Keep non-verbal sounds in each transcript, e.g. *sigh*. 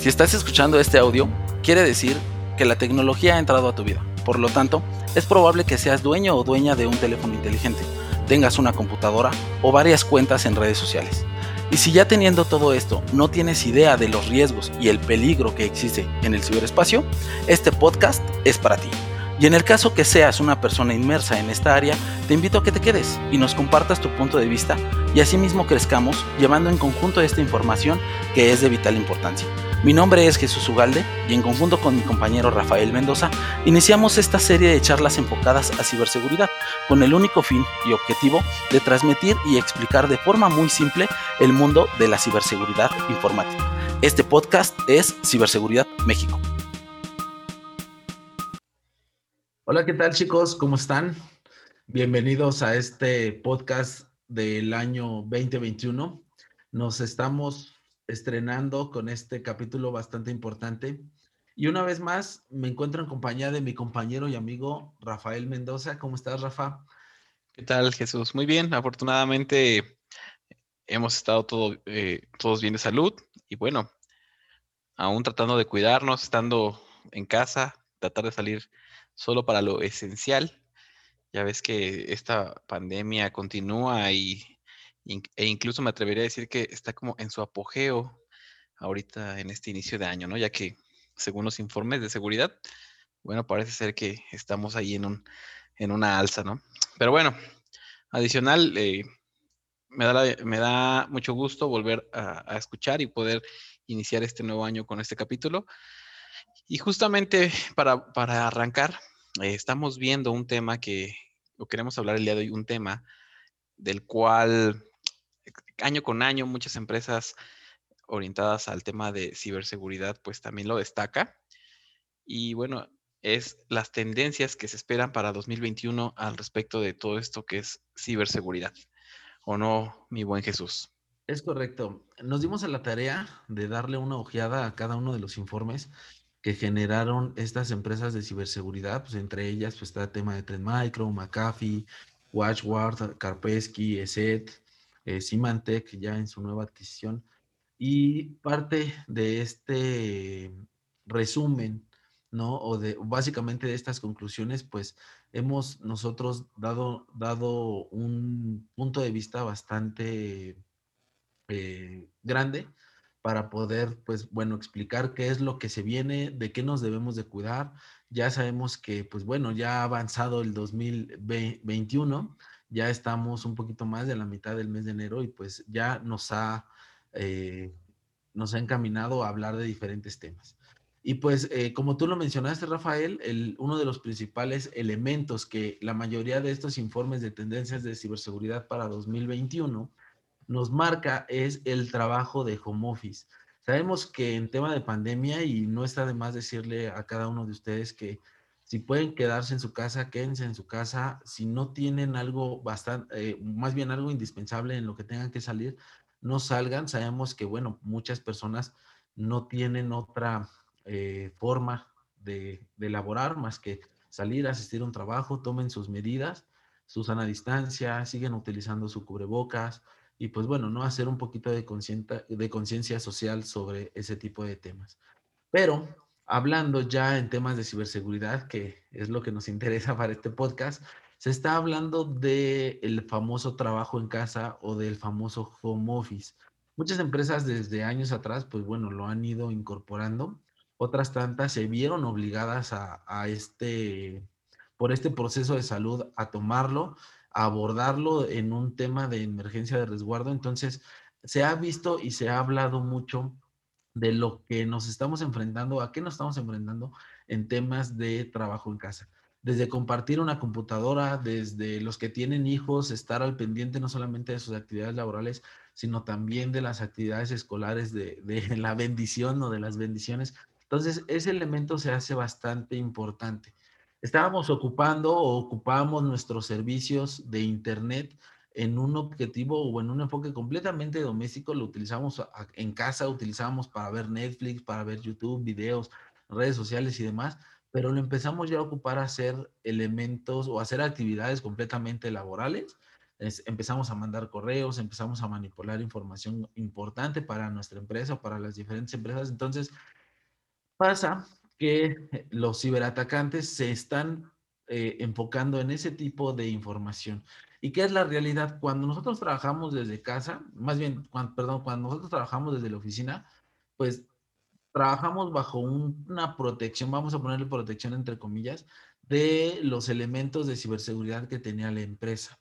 Si estás escuchando este audio, quiere decir que la tecnología ha entrado a tu vida. Por lo tanto, es probable que seas dueño o dueña de un teléfono inteligente, tengas una computadora o varias cuentas en redes sociales. Y si ya teniendo todo esto no tienes idea de los riesgos y el peligro que existe en el ciberespacio, este podcast es para ti. Y en el caso que seas una persona inmersa en esta área, te invito a que te quedes y nos compartas tu punto de vista y asimismo crezcamos llevando en conjunto esta información que es de vital importancia. Mi nombre es Jesús Ugalde y en conjunto con mi compañero Rafael Mendoza iniciamos esta serie de charlas enfocadas a ciberseguridad con el único fin y objetivo de transmitir y explicar de forma muy simple el mundo de la ciberseguridad informática. Este podcast es Ciberseguridad México. Hola, ¿qué tal chicos? ¿Cómo están? Bienvenidos a este podcast del año 2021. Nos estamos estrenando con este capítulo bastante importante. Y una vez más me encuentro en compañía de mi compañero y amigo Rafael Mendoza. ¿Cómo estás, Rafa? ¿Qué tal, Jesús? Muy bien. Afortunadamente hemos estado todo, eh, todos bien de salud y bueno, aún tratando de cuidarnos, estando en casa, tratar de salir solo para lo esencial. Ya ves que esta pandemia continúa y e incluso me atrevería a decir que está como en su apogeo ahorita en este inicio de año, ¿no? Ya que según los informes de seguridad, bueno, parece ser que estamos ahí en, un, en una alza, ¿no? Pero bueno, adicional, eh, me, da me da mucho gusto volver a, escuchar y poder iniciar este nuevo año con este capítulo. Y justamente para, para arrancar, eh, estamos viendo un tema que, o queremos hablar el día de hoy, un tema del cual año con año muchas empresas orientadas al tema de ciberseguridad pues también lo destaca. Y bueno, es las tendencias que se esperan para 2021 al respecto de todo esto que es ciberseguridad. ¿O no, mi buen Jesús? Es correcto. Nos dimos a la tarea de darle una ojeada a cada uno de los informes que generaron estas empresas de ciberseguridad, pues entre ellas pues está el tema de Trend Micro, McAfee, Watchword, Karpesky, ESET, Symantec ya en su nueva adquisición. Y parte de este resumen, ¿no? O de básicamente de estas conclusiones, pues hemos nosotros dado, dado un punto de vista bastante eh, grande para poder, pues bueno, explicar qué es lo que se viene, de qué nos debemos de cuidar. Ya sabemos que, pues bueno, ya ha avanzado el 2021 ya estamos un poquito más de la mitad del mes de enero y pues ya nos ha, eh, nos ha encaminado a hablar de diferentes temas. Y pues, eh, como tú lo mencionaste, Rafael, el, uno de los principales elementos que la mayoría de estos informes de tendencias de ciberseguridad para 2021 nos marca es el trabajo de home office. Sabemos que en tema de pandemia, y no está de más decirle a cada uno de ustedes que si pueden quedarse en su casa, quédense en su casa. Si no tienen algo bastante, eh, más bien algo indispensable en lo que tengan que salir, no salgan. Sabemos que, bueno, muchas personas no tienen otra eh, forma de, de, elaborar más que salir, asistir a un trabajo, tomen sus medidas, su sana distancia, siguen utilizando su cubrebocas y pues bueno, no hacer un poquito de conciencia social sobre ese tipo de temas. Pero hablando ya en temas de ciberseguridad, que es lo que nos *laughs* interesa para este podcast, se está hablando del el famoso trabajo en casa o del famoso home office. Muchas empresas desde años atrás, pues bueno, lo han ido incorporando. Otras tantas se vieron obligadas a, a este, por este proceso de salud, a tomarlo, a abordarlo en un tema de emergencia de resguardo. Entonces, se ha visto y se ha hablado mucho de lo que nos estamos enfrentando, a qué nos estamos enfrentando en temas de trabajo en casa. Desde compartir una computadora, desde los que tienen hijos, estar al pendiente no solamente de sus actividades laborales, sino también de las actividades escolares, de, *laughs* la bendición o de las bendiciones. Entonces, ese elemento se hace bastante importante. Estábamos ocupando o ocupamos nuestros servicios de Internet en un objetivo o en un enfoque completamente doméstico, lo utilizamos en casa, utilizamos para ver Netflix, para ver YouTube, videos, redes sociales y demás, pero lo empezamos ya a ocupar a hacer elementos o hacer actividades completamente laborales empezamos a mandar correos, empezamos a manipular información importante para nuestra empresa para las diferentes empresas. Entonces, pasa que los ciberatacantes se están eh, enfocando en ese tipo de información. ¿Y qué es la realidad? Cuando nosotros trabajamos desde casa, más bien, perdón, cuando nosotros trabajamos desde la oficina, pues trabajamos bajo una protección, vamos a ponerle protección entre comillas, de los elementos de ciberseguridad que tenía la empresa.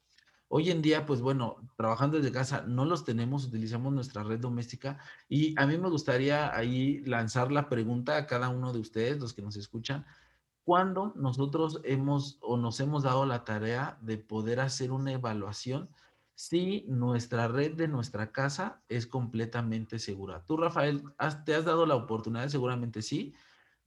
Hoy en día, pues bueno, trabajando desde casa, no los tenemos, utilizamos nuestra red doméstica y a mí me gustaría ahí lanzar la pregunta a cada uno de ustedes, los que nos escuchan, ¿cuándo nosotros hemos o nos hemos dado la tarea de poder hacer una evaluación si nuestra red de nuestra casa es completamente segura? Tú, Rafael, ¿te has dado la oportunidad? Seguramente sí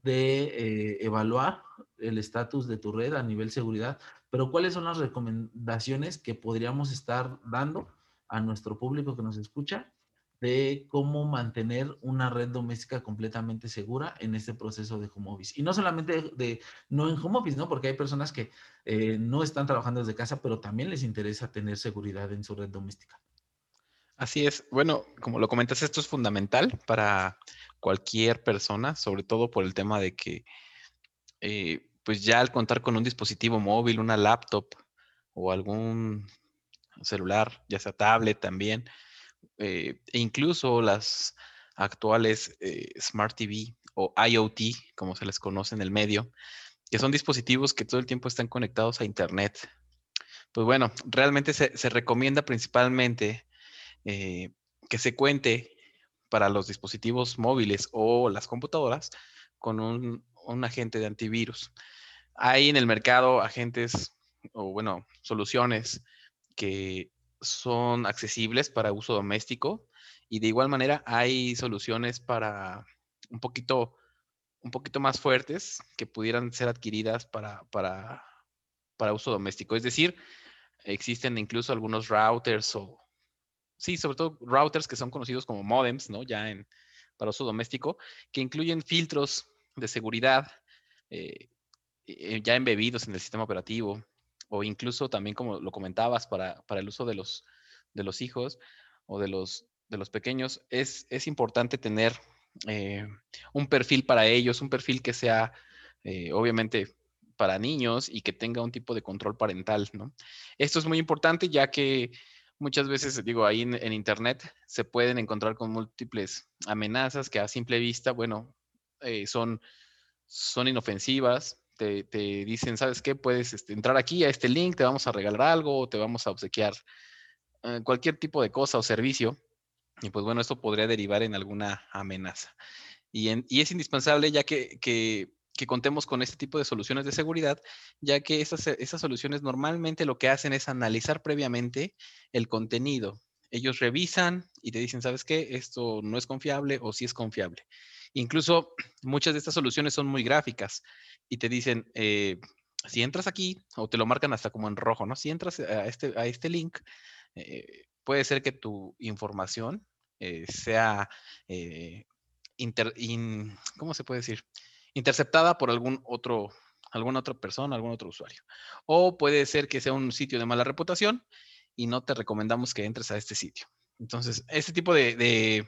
de eh, evaluar el estatus de tu red a nivel seguridad, pero ¿cuáles son las recomendaciones que podríamos estar dando a nuestro público que nos escucha de cómo mantener una red doméstica completamente segura en este proceso de home office? Y no solamente de, no en home office, ¿no? Porque hay personas que eh, no están trabajando desde casa, pero también les interesa tener seguridad en su red doméstica. Así es. Bueno, como lo comentas, esto es fundamental para cualquier persona, sobre todo por el tema de que, eh, pues ya al contar con un dispositivo móvil, una laptop o algún celular, ya sea tablet también, eh, e incluso las actuales eh, Smart TV o IoT, como se les conoce en el medio, que son dispositivos que todo el tiempo están conectados a Internet. Pues bueno, realmente se, recomienda principalmente que se cuente para los dispositivos móviles o las computadoras con un, agente de antivirus. Hay en el mercado agentes o, bueno, soluciones que son accesibles para uso doméstico y de igual manera hay soluciones para un poquito, un poquito más fuertes que pudieran ser adquiridas para, para, para uso doméstico. Es decir, existen incluso algunos routers o, sí, sobre todo routers que son conocidos como modems, ¿no? Ya en, para uso doméstico, que incluyen filtros de seguridad eh, eh, ya embebidos en el sistema operativo, o incluso también, como lo comentabas, para, el uso de los, de los hijos o de los, de los pequeños, es, es importante tener eh, un perfil para ellos, un perfil que sea, obviamente, para niños y que tenga un tipo de control parental, ¿no? Esto es muy importante ya que muchas veces, digo, ahí en, Internet se pueden encontrar con múltiples amenazas que a simple vista, bueno, eh, son, son inofensivas. Te, dicen, ¿sabes qué? Puedes este, entrar aquí a este link, te vamos a regalar algo, o te vamos a obsequiar eh, cualquier tipo de cosa o servicio. Y pues bueno, esto podría derivar en alguna amenaza. Y, es indispensable ya que, contemos con este tipo de soluciones de seguridad, ya que esas, esas soluciones normalmente lo que hacen es analizar previamente el contenido. Ellos revisan y te dicen, ¿sabes qué? Esto no es confiable o sí es confiable. Incluso muchas de estas soluciones son muy gráficas y te dicen, eh, si entras aquí, o te lo marcan hasta como en rojo, ¿no? Si entras a este, a este link, eh, puede ser que tu información eh, sea, ¿cómo se puede decir? interceptada por algún otro, alguna otra persona, algún otro usuario. O puede ser que sea un sitio de mala reputación y no te recomendamos que entres a este sitio. Entonces, este tipo de,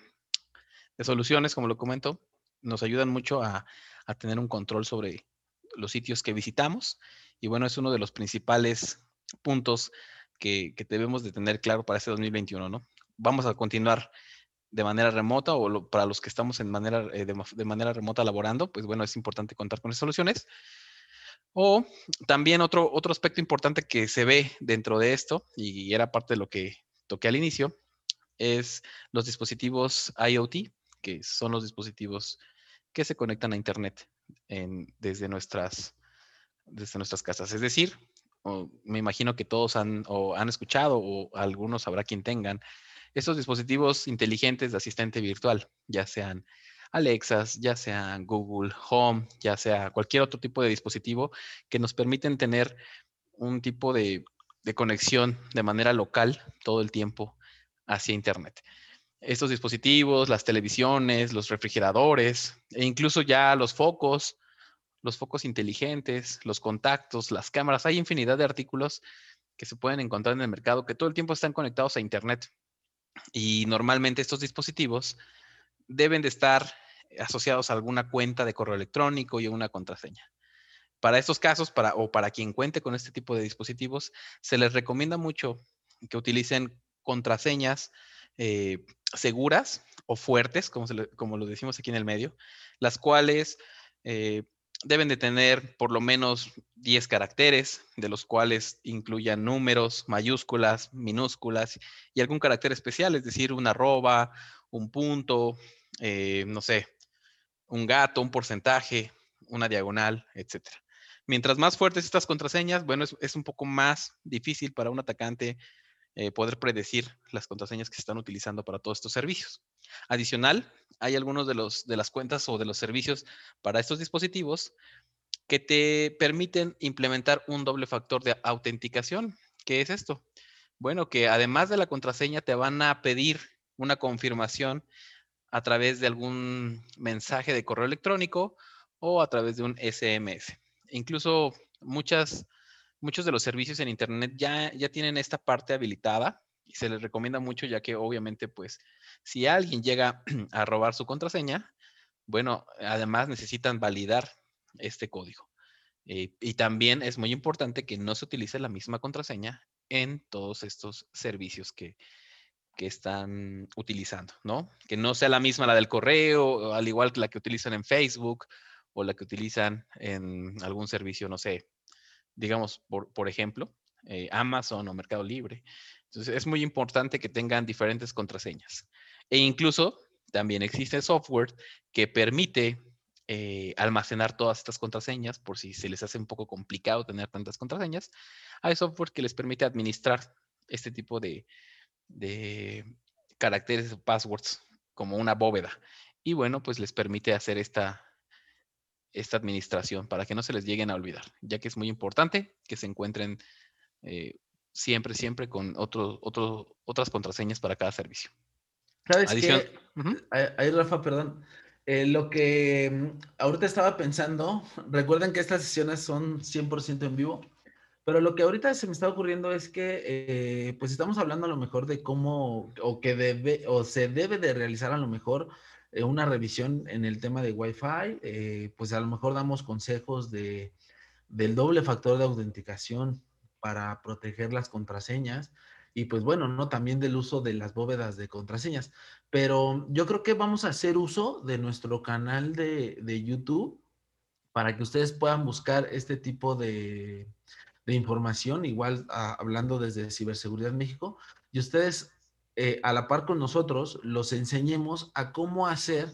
soluciones, como lo comento, nos ayudan mucho a, tener un control sobre los sitios que visitamos. Y bueno, es uno de los principales puntos que, debemos de tener claro para este 2021, ¿no? Vamos a continuar de manera remota o para los que estamos en manera, eh, de, manera remota laborando, pues bueno, es importante contar con esas soluciones. O también otro, otro aspecto importante que se ve dentro de esto, y era parte de lo que toqué al inicio, es los dispositivos IoT, que son los dispositivos que se conectan a Internet desde, nuestras, desde nuestras casas. Es decir, me imagino que todos han, o han escuchado o algunos habrá quien tengan estos dispositivos inteligentes de asistente virtual, ya sean Alexas, ya sean Google Home, ya sea cualquier otro tipo de dispositivo que nos permiten tener un tipo de, conexión de manera local todo el tiempo hacia Internet. Estos dispositivos, las televisiones, los refrigeradores e incluso ya los focos, los focos inteligentes, los contactos, las cámaras, hay infinidad de artículos que se pueden encontrar en el mercado que todo el tiempo están conectados a Internet. Y normalmente estos dispositivos deben de estar asociados a alguna cuenta de correo electrónico y una contraseña. Para estos casos, para, o para quien cuente con este tipo de dispositivos, se les recomienda mucho que utilicen contraseñas eh, seguras o fuertes, como, lo decimos aquí en el medio, las cuales eh, deben de tener por lo menos 10 caracteres, de los cuales incluyan números, mayúsculas, minúsculas y algún carácter especial, es decir, una arroba, un punto, eh, no sé, un gato, un porcentaje, una diagonal, etc. Mientras más fuertes estas contraseñas, bueno, es, un poco más difícil para un atacante eh, poder predecir las contraseñas que se están utilizando para todos estos servicios. Adicional, hay algunos de, los, de las cuentas o de los servicios para estos dispositivos que te permiten implementar un doble factor de autenticación. ¿Qué es esto? Bueno, que además de la contraseña te van a pedir una confirmación a través de algún mensaje de correo electrónico o a través de un SMS. Incluso muchas, muchos de los servicios en Internet ya, ya tienen esta parte habilitada y se les recomienda mucho ya que obviamente pues si alguien llega *clears throat* a robar su contraseña, bueno, además necesitan validar este código. Eh, y también es muy importante que no se utilice la misma contraseña en todos estos servicios que, que están utilizando, ¿no? Que no sea la misma la del correo, al igual que la que utilizan en Facebook o la que utilizan en algún servicio, no sé, digamos, por, por ejemplo, eh, Amazon o Mercado Libre. Entonces, es muy importante que tengan diferentes contraseñas. E incluso también existe software que permite eh, almacenar todas estas contraseñas por si se les hace un poco complicado tener tantas contraseñas. Hay software que les permite administrar este tipo de, de caracteres o passwords como una bóveda. Y bueno, pues les permite hacer esta, esta administración para que no se les lleguen a olvidar, ya que es muy importante que se encuentren eh, siempre, siempre con otro, otro, otras contraseñas para cada servicio. ¿Sabes qué? Ahí, Rafa, perdón. Eh, lo que mm, ahorita estaba pensando, recuerden que estas sesiones son 100% en vivo. Pero lo que ahorita se me está ocurriendo es que, eh, pues estamos hablando a lo mejor de cómo, o que debe, o se debe de realizar a lo mejor eh, una revisión en el tema de Wi-Fi. Eh, pues a lo mejor damos consejos de, del doble factor de autenticación para proteger las contraseñas. Y pues bueno, ¿no? También del uso de las bóvedas de contraseñas. Pero yo creo que vamos a hacer uso de nuestro canal de, de YouTube para que ustedes puedan buscar este tipo de, de información, igual ah, hablando desde Ciberseguridad México, y ustedes eh, a la par con nosotros los enseñemos a cómo hacer,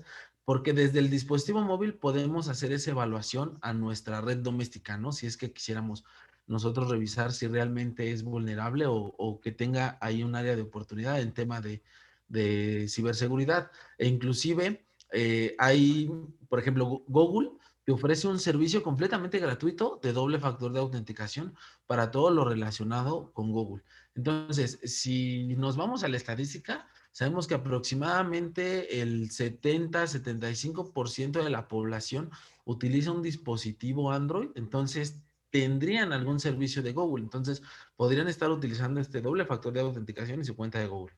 porque desde el dispositivo móvil podemos hacer esa evaluación a nuestra red doméstica, ¿no? Si es que quisiéramos nosotros revisar si realmente es vulnerable o, que tenga ahí un área de oportunidad en tema de, ciberseguridad. E inclusive eh, hay, por ejemplo, Google te ofrece un servicio completamente gratuito de doble factor de autenticación para todo lo relacionado con Google. Entonces, si nos vamos a la estadística, sabemos que aproximadamente el 70-75% de la población utiliza un dispositivo Android, entonces tendrían algún servicio de Google, entonces podrían estar utilizando este doble factor de autenticación y su cuenta de Google.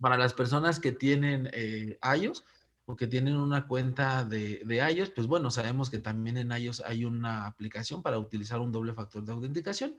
Para las personas que tienen eh, iOS, que tienen una cuenta de, de iOS, pues bueno, sabemos que también en iOS hay una aplicación para utilizar un doble factor de autenticación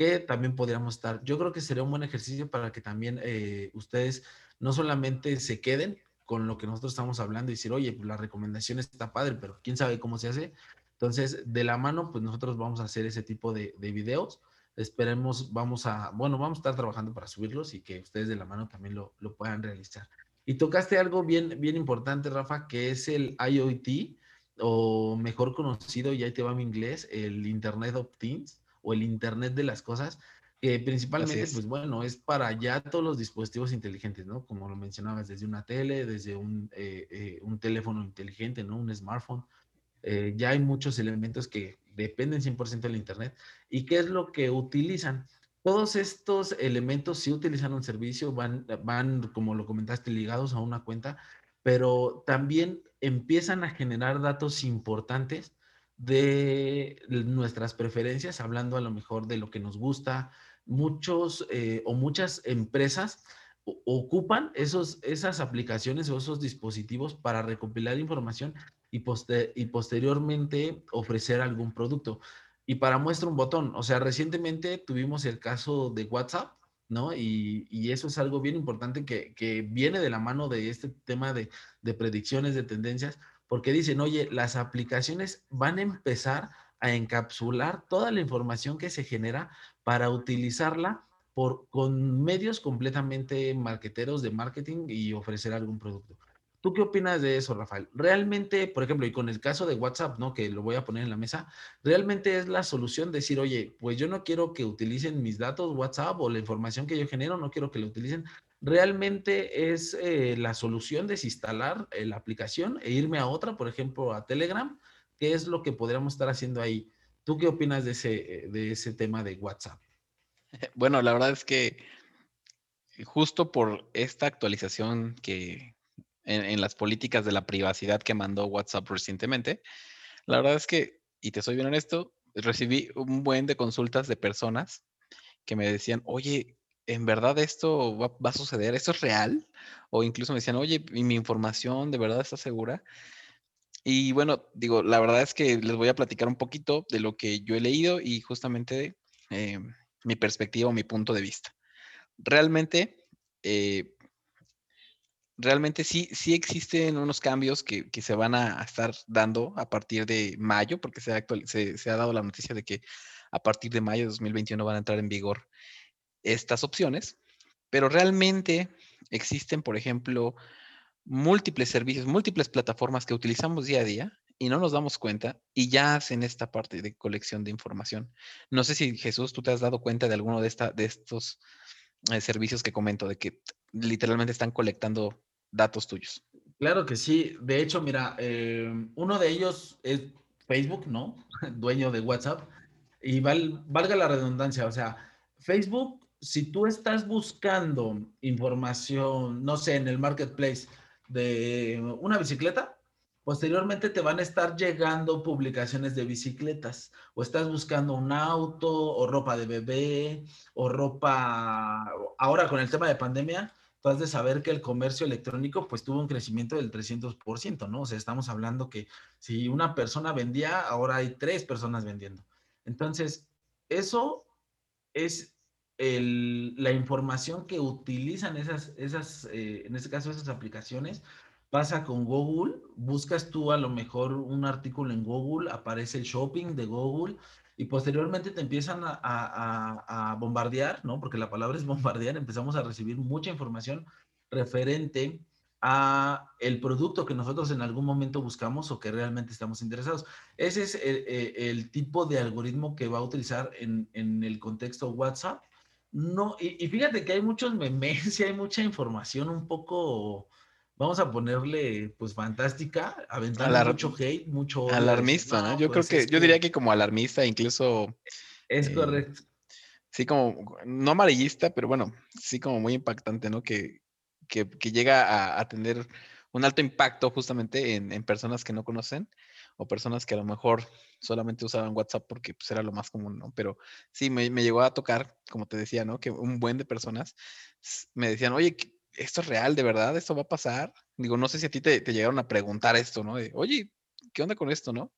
que también podríamos estar. Yo creo que sería un buen ejercicio para que también eh, ustedes no solamente se queden con lo que nosotros estamos hablando y decir, oye, pues la recomendación está padre, pero quién sabe cómo se hace. Entonces, de la mano, pues nosotros vamos a hacer ese tipo de, de videos. Esperemos, vamos a, bueno, vamos a estar trabajando para subirlos y que ustedes de la mano también lo, lo puedan realizar. Y tocaste algo bien, bien importante, Rafa, que es el IoT, o mejor conocido, y ahí te va mi inglés, el Internet of Things, o el Internet de las cosas, que principalmente, pues bueno, es para ya todos los dispositivos inteligentes, ¿no? Como lo mencionabas, desde una tele, desde un, eh, eh, un teléfono inteligente, ¿no? Un smartphone. Eh, ya hay muchos elementos que dependen 100% del Internet. ¿Y qué es lo que utilizan? Todos estos elementos sí utilizan un servicio, van, van, como lo comentaste, ligados a una cuenta, pero también empiezan a generar datos importantes de nuestras preferencias, hablando a lo mejor de lo que nos gusta, muchos eh, o muchas empresas ocupan esos, esas aplicaciones o esos dispositivos para recopilar información y, y posteriormente ofrecer algún producto. Y para muestra un botón, o sea, recientemente tuvimos el caso de WhatsApp, ¿no? Y, eso es algo bien importante que, que, viene de la mano de este tema de, de predicciones, de tendencias, porque dicen, oye, las aplicaciones van a empezar a encapsular toda la información que se genera para utilizarla por, con medios completamente marqueteros de marketing y ofrecer algún producto. ¿Tú qué opinas de eso, Rafael? Realmente, por ejemplo, y con el caso de WhatsApp, ¿no? Que lo voy a poner en la mesa, realmente es la solución decir, oye, pues yo no quiero que utilicen mis datos WhatsApp o la información que yo genero, no quiero que la utilicen. Realmente es eh, la solución desinstalar eh, la aplicación e irme a otra, por ejemplo, a Telegram, que es lo que podríamos estar haciendo ahí. ¿Tú qué opinas de ese, de ese tema de WhatsApp? Bueno, la verdad es que justo por esta actualización que en, las políticas de la privacidad que mandó WhatsApp recientemente, la verdad es que, y te soy bien honesto, recibí un buen de consultas de personas que me decían, oye, ¿en verdad esto va, va, a suceder? ¿Esto es real? O incluso me decían, oye, mi información de verdad está segura? Y bueno, digo, la verdad es que les voy a platicar un poquito de lo que yo he leído y justamente eh, mi perspectiva o mi punto de vista. Realmente, eh, realmente sí, sí existen unos cambios que, se van a estar dando a partir de mayo, porque se ha, se, ha dado la noticia de que a partir de mayo de 2021 van a entrar en vigor estas opciones, pero realmente existen, por ejemplo, múltiples servicios, múltiples plataformas que utilizamos día a día y no nos damos cuenta y ya hacen esta parte de colección de información. No sé si Jesús, tú te has dado cuenta de alguno de, esta, de estos eh, servicios que comento, de que literalmente están colectando datos tuyos. Claro que sí. De hecho, mira, eh, uno de ellos es Facebook, ¿no? *laughs* Dueño de WhatsApp. Y valga la redundancia, o sea, Facebook, si tú estás buscando información, no sé, en el marketplace de una bicicleta, Posteriormente te van a estar llegando publicaciones de bicicletas o estás buscando un auto o ropa de bebé o ropa... Ahora con el tema de pandemia, tú has de saber que el comercio electrónico pues tuvo un crecimiento del 300%, ¿no? O sea, estamos hablando que si una persona vendía, ahora hay tres personas vendiendo. Entonces, eso es la información que utilizan esas, esas eh, en este caso, esas aplicaciones pasa con Google, buscas tú a lo mejor un artículo en Google, aparece el shopping de Google y posteriormente te empiezan a, bombardear, ¿no? Porque la palabra es bombardear, empezamos a recibir mucha información referente a el producto que nosotros en algún momento buscamos o que realmente estamos interesados. Ese es el, tipo de algoritmo que va a utilizar en, el contexto WhatsApp. No, y, y, fíjate que hay muchos memes *laughs* y hay mucha información un poco vamos a ponerle, pues, fantástica, aventar mucho hate, mucho... Alarmista, ¿no? Yo creo pues, que, yo diría que como alarmista, incluso... Es eh, correcto. Sí, como, no amarillista, pero bueno, sí como muy impactante, ¿no? Que, que, llega a, tener un alto impacto justamente en, personas que no conocen o personas que a lo mejor solamente usaban WhatsApp porque pues, era lo más común, ¿no? Pero sí, me, me, llegó a tocar, como te decía, ¿no? Que un buen de personas me decían, oye, ¿esto es real, de verdad? ¿Esto va a pasar? Digo, no sé si a ti te, llegaron a preguntar esto, ¿no? Oye, ¿qué onda con esto, no?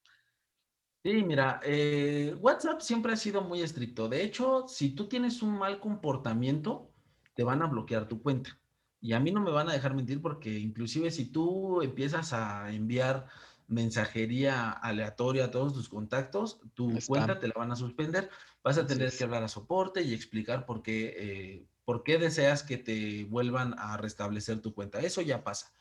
Sí, mira, eh, WhatsApp siempre ha sido muy estricto. De hecho, si tú tienes un mal comportamiento, te van a bloquear tu cuenta. Y a mí no me van a dejar mentir porque inclusive si tú empiezas a enviar mensajería aleatoria a todos tus contactos, tu cuenta te la van a suspender. Vas a tener que hablar a soporte y explicar por qué, eh, ¿Por qué deseas que te vuelvan a restablecer tu cuenta? Eso ya pasa.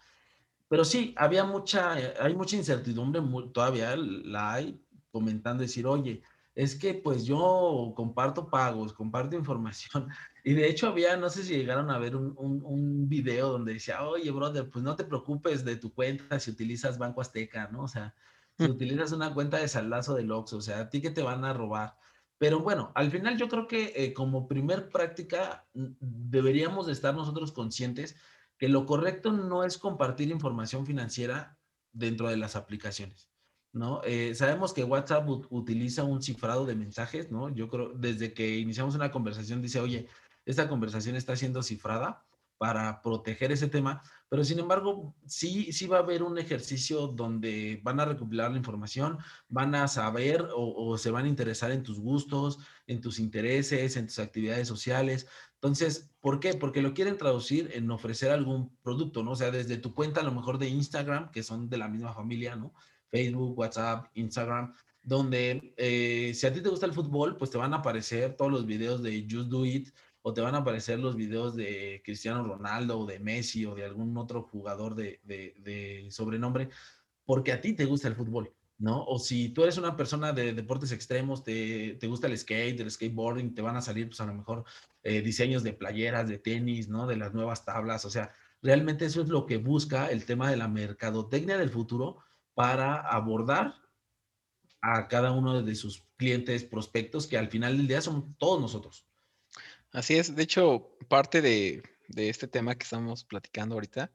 Pero sí, había mucha, hay mucha incertidumbre, todavía la hay, comentando, decir, oye, es que pues yo comparto pagos, comparto información. *laughs* Y de hecho había, no sé si llegaron a ver un, un, video donde decía, oye, brother, pues no te preocupes de tu cuenta si utilizas Banco Azteca, ¿no? O sea, si mm. utilizas una cuenta de saldazo del Oxxo, o sea, a ti que te van a robar. Pero bueno, al final yo creo que eh, como primer práctica deberíamos de estar nosotros conscientes que lo correcto no es compartir información financiera dentro de las aplicaciones. ¿no? Eh, sabemos que WhatsApp utiliza un cifrado de mensajes, ¿no? Yo creo, desde que iniciamos una conversación, dice, oye, esta conversación está siendo cifrada para proteger ese tema, pero sin embargo, sí, sí va a haber un ejercicio donde van a recopilar la información, van a saber o, se van a interesar en tus gustos, en tus intereses, en tus actividades sociales. Entonces, ¿por qué? Porque lo quieren traducir en ofrecer algún producto, ¿no? O sea, desde tu cuenta a lo mejor de Instagram, que son de la misma familia, ¿no? Facebook, WhatsApp, Instagram, donde eh, si a ti te gusta el fútbol, pues te van a aparecer todos los videos de Just Do It, o te van a aparecer los videos de Cristiano Ronaldo o de Messi o de algún otro jugador de, sobrenombre, porque a ti te gusta el fútbol, ¿no? O si tú eres una persona de deportes extremos, te, gusta el skate, el skateboarding, te van a salir pues a lo mejor eh, diseños de playeras, de tenis, ¿no? De las nuevas tablas, o sea, realmente eso es lo que busca el tema de la mercadotecnia del futuro para abordar a cada uno de sus clientes, prospectos, que al final del día son todos nosotros. Así es, de hecho, parte de, este tema que estamos platicando ahorita,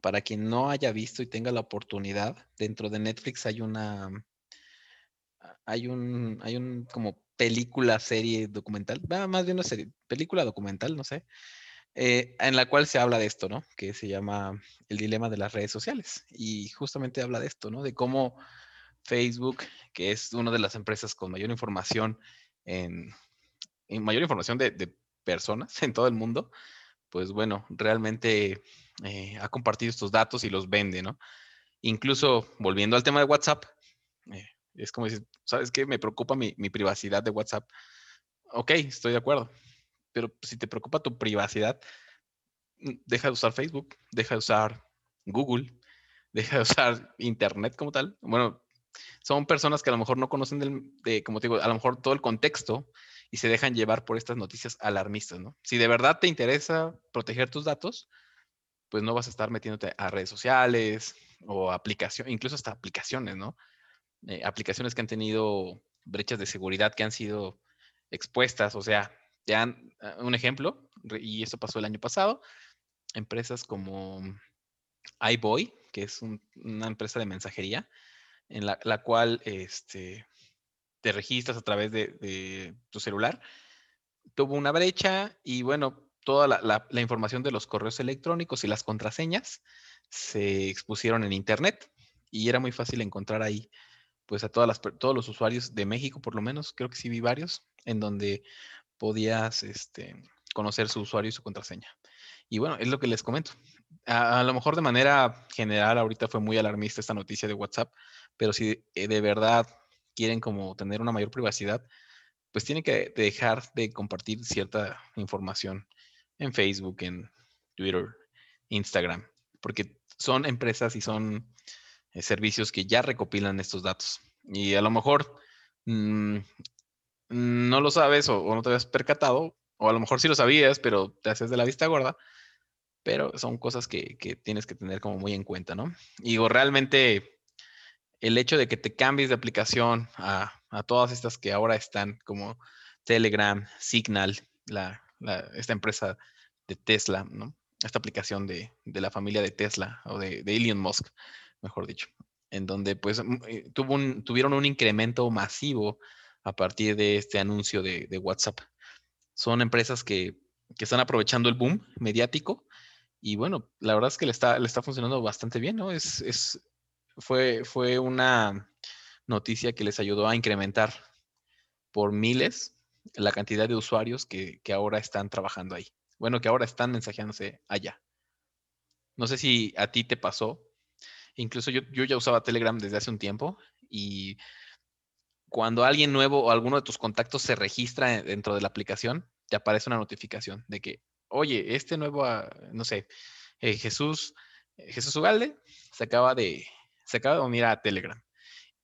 para quien no haya visto y tenga la oportunidad, dentro de Netflix hay una, hay un, hay un como película, serie documental, más bien una serie, película documental, no sé, eh, en la cual se habla de esto, ¿no? Que se llama El dilema de las redes sociales. Y justamente habla de esto, ¿no? De cómo Facebook, que es una de las empresas con mayor información en, mayor información de, personas *laughs* en todo el mundo, pues bueno, realmente eh, ha compartido estos datos y los vende, ¿no? Incluso volviendo al tema de WhatsApp, eh, es como decir, ¿sabes qué? Me preocupa mi, privacidad de WhatsApp. Ok, estoy de acuerdo, pero si te preocupa tu privacidad, mm, deja de usar Facebook, deja de usar Google, *laughs* deja de usar Internet como tal. Bueno, son personas que a lo mejor no conocen, del, de, como te digo, a lo mejor todo el contexto y se dejan llevar por estas noticias alarmistas, ¿no? Si de verdad te interesa proteger tus datos, pues no vas a estar metiéndote a redes sociales o aplicaciones, incluso hasta aplicaciones, ¿no? Eh, aplicaciones que han tenido brechas de seguridad que han sido expuestas, o sea, ya ah, un ejemplo, y eso pasó el año pasado, empresas como iBoy, que es una empresa de mensajería, en la, la cual este, te registras a través de, tu celular, tuvo una brecha y bueno, toda la, información de los correos electrónicos y las contraseñas se expusieron en Internet y era muy fácil encontrar ahí pues a todas las, todos los usuarios de México, por lo menos, creo que sí vi varios, en donde podías este, conocer su usuario y su contraseña. Y bueno, es lo que les comento. A, a, lo mejor de manera general, ahorita fue muy alarmista esta noticia de WhatsApp, pero si eh, de verdad quieren como tener una mayor privacidad, pues tienen que dejar de compartir cierta información en Facebook, en Twitter, Instagram, porque son empresas y son eh, servicios que ya recopilan estos datos. Y a lo mejor mm, no lo sabes o, no te habías percatado, o a lo mejor sí lo sabías, pero te haces de la vista gorda, pero son cosas que, tienes que tener como muy en cuenta, ¿no? Y realmente el hecho de que te cambies de aplicación a, todas estas que ahora están como Telegram, Signal, la, esta empresa de Tesla, ¿no? Esta aplicación de, la familia de Tesla o de, Elon Musk, mejor dicho, en donde pues mm, eh, tuvo un, tuvieron un incremento masivo a partir de este anuncio de, WhatsApp. Son empresas que, están aprovechando el boom mediático y bueno, la verdad es que le está, le está funcionando bastante bien, ¿no? Es, es, fue, fue una noticia que les ayudó a incrementar por miles la cantidad de usuarios que, ahora están trabajando ahí. Bueno, que ahora están mensajeándose allá. No sé si a ti te pasó. Incluso yo, yo ya usaba Telegram desde hace un tiempo y cuando alguien nuevo o alguno de tus contactos se registra dentro de la aplicación, te aparece una notificación de que, oye, este nuevo, ah, no sé, eh, Jesús, eh, Jesús Ugalde se acaba de, se acaba de unir a Telegram.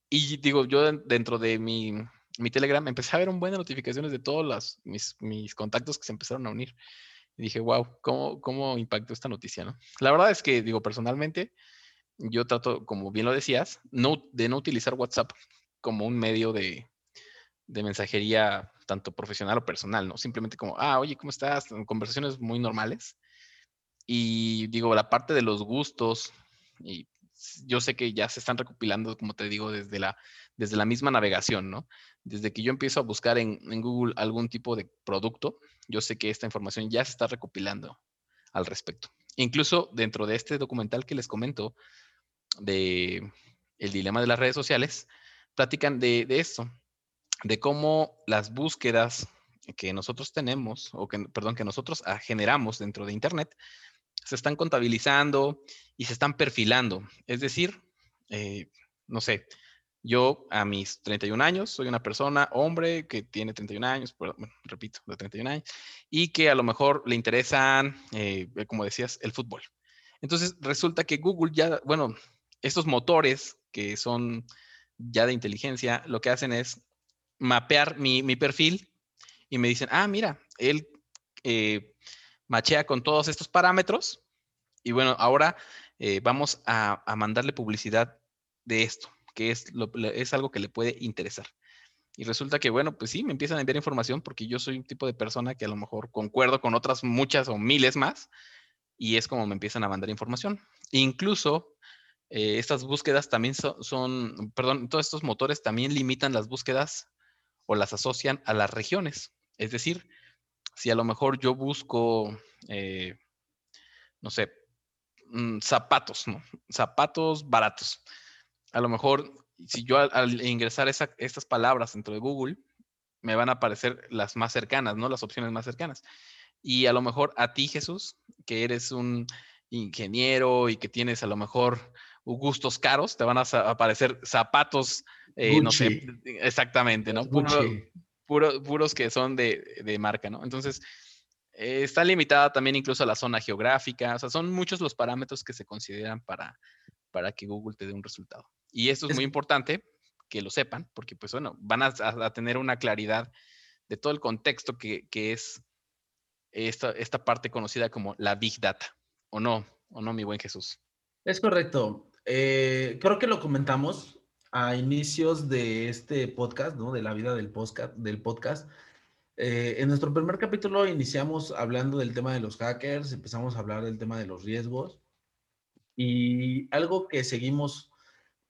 Y digo, yo dentro de mi, mi Telegram empecé a ver un buen de notificaciones de todos los, mis, mis, contactos que se empezaron a unir. Y dije, wow, ¿cómo, ¿cómo impactó esta noticia? ¿no? La verdad es que, digo, personalmente, yo trato, como bien lo decías, no, de no utilizar WhatsApp como un medio de, de mensajería tanto profesional o personal, ¿no? Simplemente como, ah, oye, ¿cómo estás? Conversaciones muy normales. Y digo, la parte de los gustos y yo sé que ya se están recopilando, como te digo, desde la, desde la misma navegación, ¿no? Desde que yo empiezo a buscar en, Google algún tipo de producto, yo sé que esta información ya se está recopilando al respecto. Incluso dentro de este documental que les comento de El dilema de las redes sociales, platican de, de esto, de cómo las búsquedas que nosotros tenemos, o que, perdón, que nosotros ah, generamos dentro de Internet, se están contabilizando y se están perfilando. Es decir, eh, no sé, yo a mis 31 años soy una persona, hombre, que tiene 31 años, repito, de 31 años, y que a lo mejor le interesan, eh, como decías, el fútbol. Entonces resulta que Google ya, bueno, estos motores que son ya de inteligencia, lo que hacen es mapear mi, perfil y me dicen, ah, mira, él eh, machea con todos estos parámetros y bueno, ahora eh, vamos a, mandarle publicidad de esto, que es, es algo que le puede interesar. Y resulta que, bueno, pues sí, me empiezan a enviar información porque yo soy un tipo de persona que a lo mejor concuerdo con otras muchas o miles más y es como me empiezan a mandar información. Incluso eh, estas búsquedas también son, perdón, todos estos motores también limitan las búsquedas o las asocian a las regiones. Es decir, si a lo mejor yo busco, eh, no sé, mm, zapatos, ¿no? Zapatos baratos. A lo mejor, si yo al, ingresar estas palabras dentro de Google, me van a aparecer las más cercanas, ¿no? Las opciones más cercanas. Y a lo mejor a ti, Jesús, que eres un ingeniero y que tienes a lo mejor gustos caros, te van a aparecer zapatos, eh, no sé, exactamente, ¿no? Puros que son de, marca, ¿no? Entonces, eh, está limitada también incluso a la zona geográfica, o sea, son muchos los parámetros que se consideran para, para que Google te dé un resultado. Y esto es, muy importante que lo sepan, porque pues bueno, van a, tener una claridad de todo el contexto que, es esta, esta parte conocida como la Big Data, ¿o no? ¿O no, mi buen Jesús? Es correcto. Eh, creo que lo comentamos a inicios de este podcast, ¿no? De la vida del podcast. Del podcast. Eh, en nuestro primer capítulo iniciamos hablando del tema de los hackers, empezamos a hablar del tema de los riesgos y algo que seguimos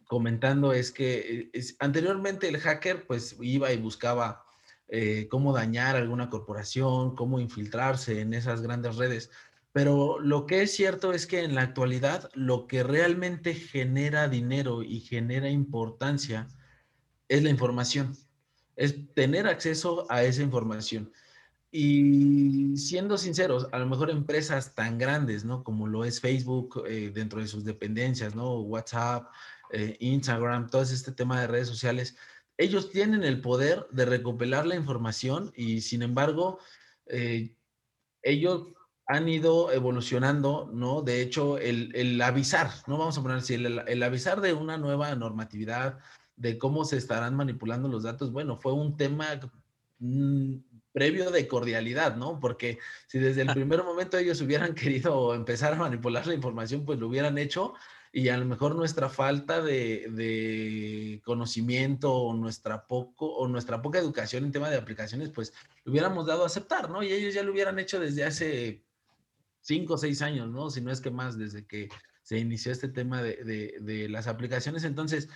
comentando es que eh, anteriormente el hacker pues iba y buscaba eh, cómo dañar alguna corporación, cómo infiltrarse en esas grandes redes. Pero lo que es cierto es que en la actualidad lo que realmente genera dinero y genera importancia es la información, es tener acceso a esa información. Y siendo sinceros, a lo mejor empresas tan grandes, ¿no? Como lo es Facebook eh, dentro de sus dependencias, ¿no? WhatsApp, eh, Instagram, todo este tema de redes sociales, ellos tienen el poder de recopilar la información y sin embargo, eh, ellos han ido evolucionando, ¿no? De hecho, el, avisar, ¿no? Vamos a poner así, el, avisar de una nueva normatividad, de cómo se estarán manipulando los datos, bueno, fue un tema mm, previo de cordialidad, ¿no? Porque si desde el *laughs* primer momento ellos hubieran *laughs* querido empezar a manipular la información, pues lo hubieran hecho y a lo mejor nuestra falta de, de, conocimiento o nuestra poco o nuestra poca educación en tema de aplicaciones, pues lo hubiéramos dado a aceptar, ¿no? Y ellos ya lo hubieran hecho desde hace cinco o seis años, ¿no? Si no es que más, desde que se inició este tema de, las aplicaciones. Entonces,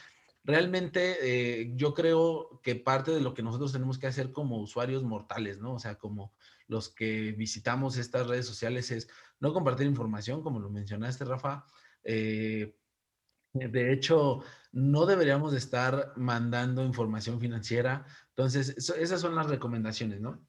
realmente eh, yo creo que parte de lo que nosotros tenemos que hacer como usuarios mortales, ¿no? O sea, como los que visitamos estas redes sociales es no compartir información, como lo mencionaste, Rafa. Eh, de hecho, no deberíamos estar mandando información financiera. Entonces, esas son las recomendaciones, ¿no?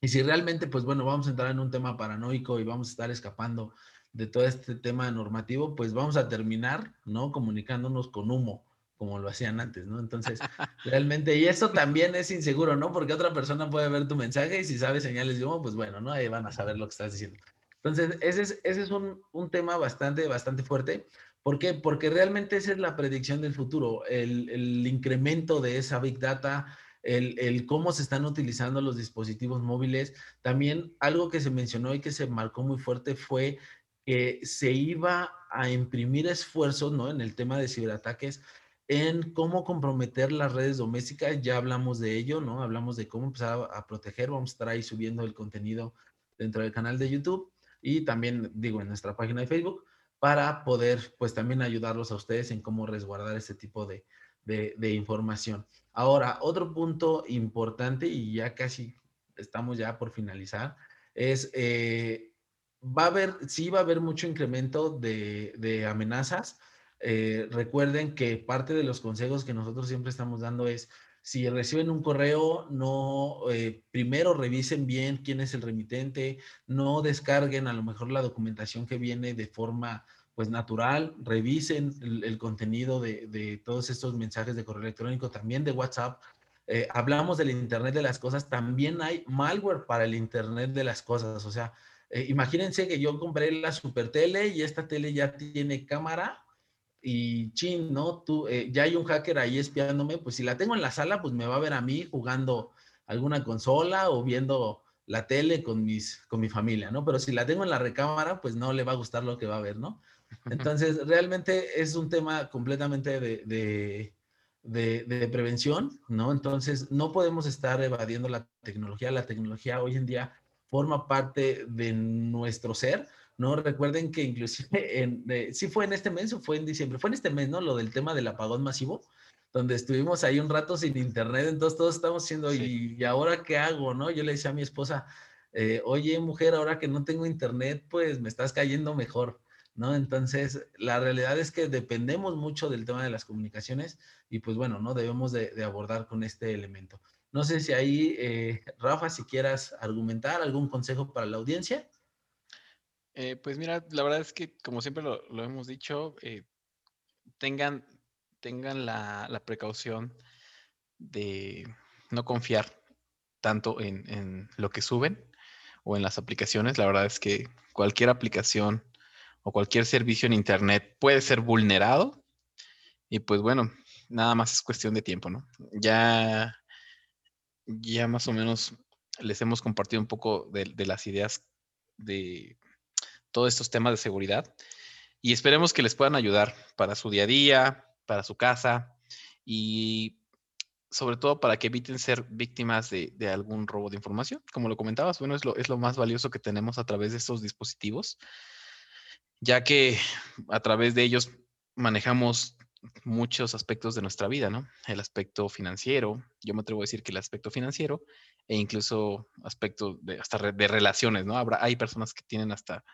Y si realmente, pues bueno, vamos a entrar en un tema paranoico y vamos a estar escapando de todo este tema normativo, pues vamos a terminar, ¿no? Comunicándonos con humo, como lo hacían antes, ¿no? Entonces, *laughs* realmente, y eso también es inseguro, ¿no? Porque otra persona puede ver tu mensaje y si sabe señales de humo, pues bueno, ¿no? Ahí van a saber lo que estás diciendo. Entonces, ese es, ese es un, un tema bastante, bastante fuerte. ¿Por qué? Porque realmente esa es la predicción del futuro, el, el incremento de esa Big Data, el, cómo se están utilizando los dispositivos móviles. También algo que se mencionó y que se marcó muy fuerte fue que se iba a imprimir esfuerzos ¿no? en el tema de ciberataques en cómo comprometer las redes domésticas. Ya hablamos de ello, ¿no? Hablamos de cómo empezar a, proteger. Vamos a estar ahí subiendo el contenido dentro del canal de YouTube y también, digo, en nuestra página de Facebook. para poder pues también ayudarlos a ustedes en cómo resguardar este tipo de, de, información. Ahora, otro punto importante y ya casi estamos ya por finalizar, es, eh, va a haber, sí va a haber mucho incremento de, amenazas. Eh, recuerden que parte de los consejos que nosotros siempre estamos dando es, si reciben un correo, no, eh, primero revisen bien quién es el remitente, no descarguen a lo mejor la documentación que viene de forma pues natural, revisen el, contenido de, todos estos mensajes de correo electrónico, también de WhatsApp. Eh, hablamos del Internet de las Cosas, también hay malware para el Internet de las Cosas. O sea, eh, imagínense que yo compré la super tele y esta tele ya tiene cámara y chin, ¿no? Tú, eh, ya hay un hacker ahí espiándome, pues si la tengo en la sala, pues me va a ver a mí jugando alguna consola o viendo la tele con, mis, con mi familia, ¿no? Pero si la tengo en la recámara, pues no le va a gustar lo que va a ver, ¿no? Entonces, realmente es un tema completamente de, de, prevención, ¿no? Entonces, no podemos estar evadiendo la tecnología. La tecnología hoy en día forma parte de nuestro ser, ¿no? Recuerden que inclusive, en, sí fue en este mes o fue en diciembre, fue en este mes, ¿no? Lo del tema del apagón masivo, donde estuvimos ahí un rato sin internet, entonces todos estamos haciendo, ¿y, ahora qué hago, no? Yo le decía a mi esposa, eh, oye, mujer, ahora que no tengo internet, pues me estás cayendo mejor. ¿No? Entonces, la realidad es que dependemos mucho del tema de las comunicaciones y pues bueno, ¿no? Debemos de, abordar con este elemento. No sé si ahí, eh, Rafa, si quieras argumentar algún consejo para la audiencia. Eh, pues mira, la verdad es que como siempre lo, hemos dicho, eh, tengan, tengan la, precaución de no confiar tanto en, en lo que suben o en las aplicaciones. La verdad es que cualquier aplicación o cualquier servicio en Internet puede ser vulnerado. Y pues bueno, nada más es cuestión de tiempo, ¿no? Ya, ya más o menos les hemos compartido un poco de, las ideas de todos estos temas de seguridad y esperemos que les puedan ayudar para su día a día, para su casa y sobre todo para que eviten ser víctimas de, de, algún robo de información. Como lo comentabas, bueno, es lo, es lo más valioso que tenemos a través de estos dispositivos ya que a través de ellos manejamos muchos aspectos de nuestra vida, ¿no? El aspecto financiero, yo me atrevo a decir que el aspecto financiero e incluso aspectos de hasta de relaciones, ¿no? Habrá, hay personas que tienen hasta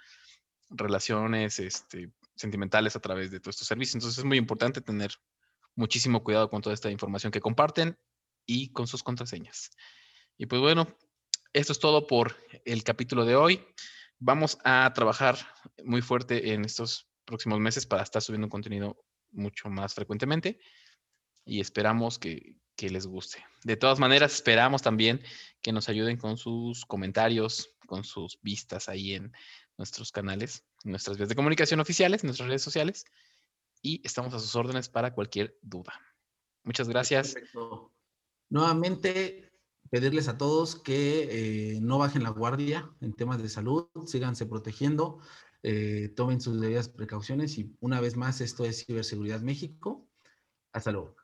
relaciones este, sentimentales a través de todos estos servicios, entonces es muy importante tener muchísimo cuidado con toda esta información que comparten y con sus contraseñas. Y pues bueno, esto es todo por el capítulo de hoy. Vamos a trabajar muy fuerte en estos próximos meses para estar subiendo contenido mucho más frecuentemente y esperamos que, les guste. De todas maneras, esperamos también que nos ayuden con sus comentarios, con sus vistas ahí en nuestros canales, nuestras vías de comunicación oficiales, nuestras redes sociales y estamos a sus órdenes para cualquier duda. Muchas gracias. Nuevamente, pedirles a todos que eh, no bajen la guardia en temas de salud, síganse protegiendo, eh, tomen sus debidas precauciones y una vez más, esto es Ciberseguridad México. Hasta luego.